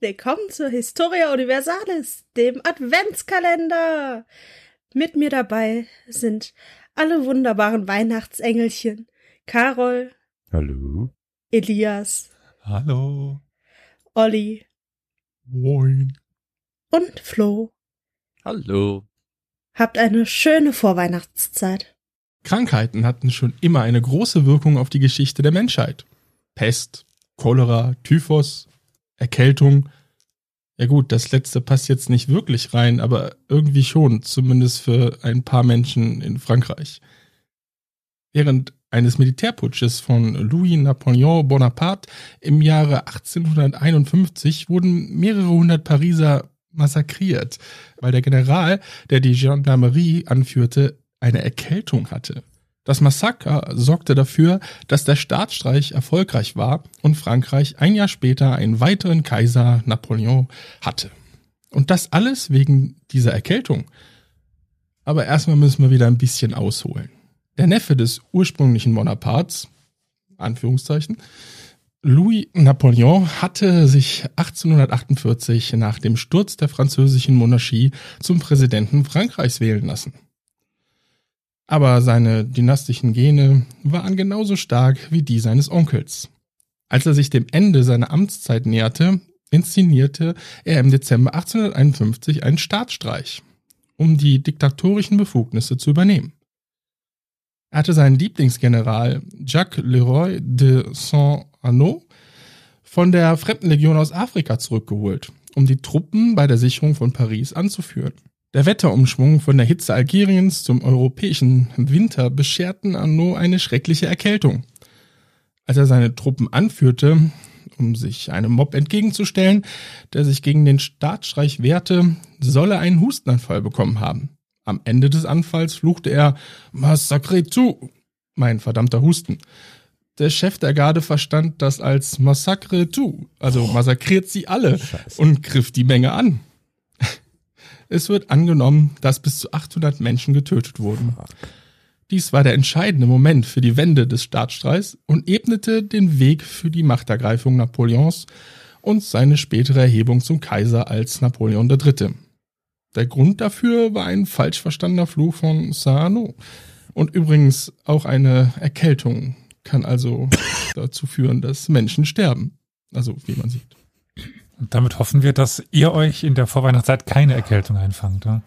Willkommen zur Historia Universalis, dem Adventskalender. Mit mir dabei sind alle wunderbaren Weihnachtsengelchen. Carol. Hallo. Elias. Hallo. Olli. Moin. Und Flo. Hallo. Habt eine schöne Vorweihnachtszeit. Krankheiten hatten schon immer eine große Wirkung auf die Geschichte der Menschheit. Pest, Cholera, Typhus, Erkältung. Ja gut, das letzte passt jetzt nicht wirklich rein, aber irgendwie schon, zumindest für ein paar Menschen in Frankreich. Während eines Militärputsches von Louis Napoleon Bonaparte im Jahre 1851 wurden mehrere hundert Pariser massakriert, weil der General, der die Gendarmerie anführte, eine Erkältung hatte. Das Massaker sorgte dafür, dass der Staatsstreich erfolgreich war und Frankreich ein Jahr später einen weiteren Kaiser Napoleon hatte. Und das alles wegen dieser Erkältung. Aber erstmal müssen wir wieder ein bisschen ausholen. Der Neffe des ursprünglichen Bonapartes, Anführungszeichen, Louis Napoleon hatte sich 1848 nach dem Sturz der französischen Monarchie zum Präsidenten Frankreichs wählen lassen. Aber seine dynastischen Gene waren genauso stark wie die seines Onkels. Als er sich dem Ende seiner Amtszeit näherte, inszenierte er im Dezember 1851 einen Staatsstreich, um die diktatorischen Befugnisse zu übernehmen. Er hatte seinen Lieblingsgeneral Jacques Leroy de Saint-Arnaud von der Fremdenlegion aus Afrika zurückgeholt, um die Truppen bei der Sicherung von Paris anzuführen. Der Wetterumschwung von der Hitze Algeriens zum europäischen Winter bescherten Arnaud eine schreckliche Erkältung. Als er seine Truppen anführte, um sich einem Mob entgegenzustellen, der sich gegen den Staatsstreich wehrte, soll er einen Hustenanfall bekommen haben. Am Ende des Anfalls fluchte er Massacre zu, mein verdammter Husten. Der Chef der Garde verstand das als Massacre tu, also massakriert sie alle Scheiße. und griff die Menge an. Es wird angenommen, dass bis zu 800 Menschen getötet wurden. Dies war der entscheidende Moment für die Wende des Staatsstreichs und ebnete den Weg für die Machtergreifung Napoleons und seine spätere Erhebung zum Kaiser als Napoleon III. Der Grund dafür war ein falsch verstandener Fluch von Saint-Arnaud. Und übrigens auch eine Erkältung kann also dazu führen, dass Menschen sterben. Also wie man sieht. Und damit hoffen wir, dass ihr euch in der Vorweihnachtszeit keine Erkältung einfangt. Ja?